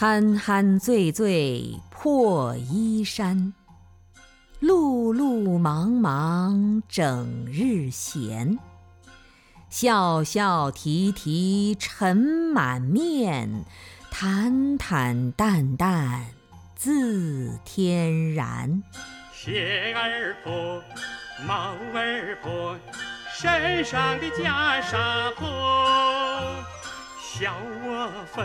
酣酣醉醉破衣衫，碌碌忙忙整日闲。笑笑啼啼尘满面，坦坦淡淡自天然。鞋儿破，帽儿破，身上的袈裟破，笑我疯。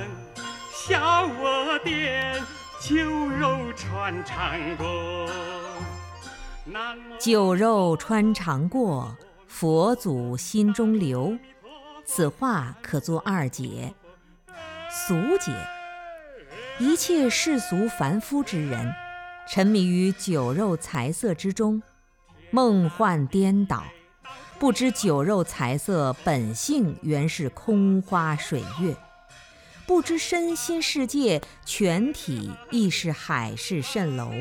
笑我癫，酒肉穿肠过。酒肉穿肠过，佛祖心中留。此话可作二解：俗解，一切世俗凡夫之人，沉迷于酒肉财色之中，梦幻颠倒，不知酒肉财色本性原是空花水月。不知身心世界全体亦是海市蜃楼，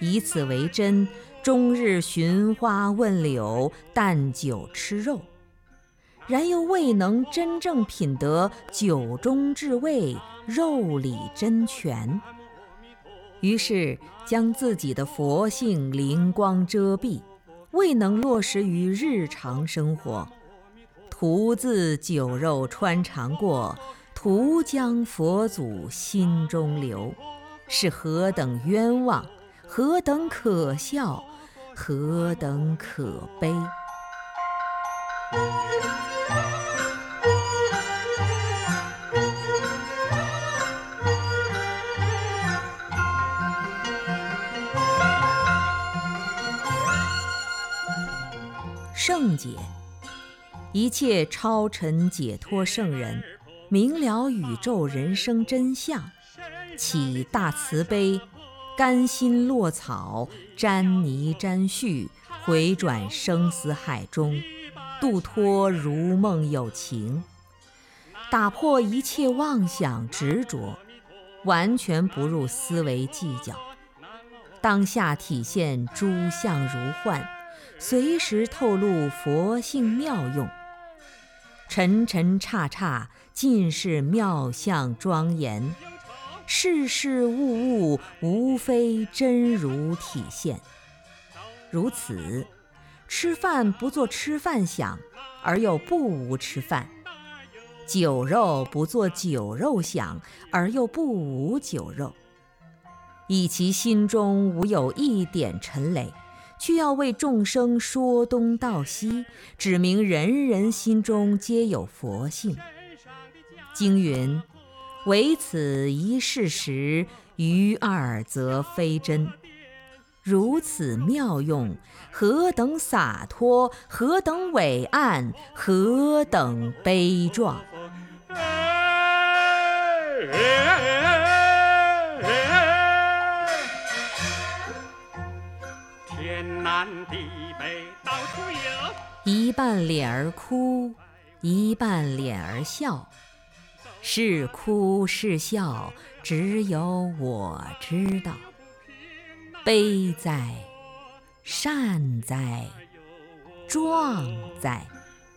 以此为真，终日寻花问柳，啖酒吃肉，然又未能真正品得酒中至味，肉里真泉。于是将自己的佛性灵光遮蔽，未能落实于日常生活，徒自酒肉穿肠过。徒将佛祖心中留，是何等冤枉，何等可笑，何等可悲！圣解，一切超尘解脱圣人。明了宇宙人生真相，起大慈悲，甘心落草，沾泥沾絮，回转生死海中，度脱如梦有情，打破一切妄想执着，完全不入思维计较，当下体现诸相如幻，随时透露佛性妙用。尘尘刹刹，尽是妙相庄严；事事物物，无非真如体现。如此，吃饭不做吃饭想，而又不无吃饭；酒肉不做酒肉想，而又不无酒肉。以其心中无有一点尘累。却要为众生说东道西，指明人人心中皆有佛性。经云：“唯此一事实，余二则非真。”如此妙用，何等洒脱，何等伟岸，何等悲壮！一半脸儿哭，一半脸儿笑，是哭是笑，只有我知道。悲哉，善哉，壮哉。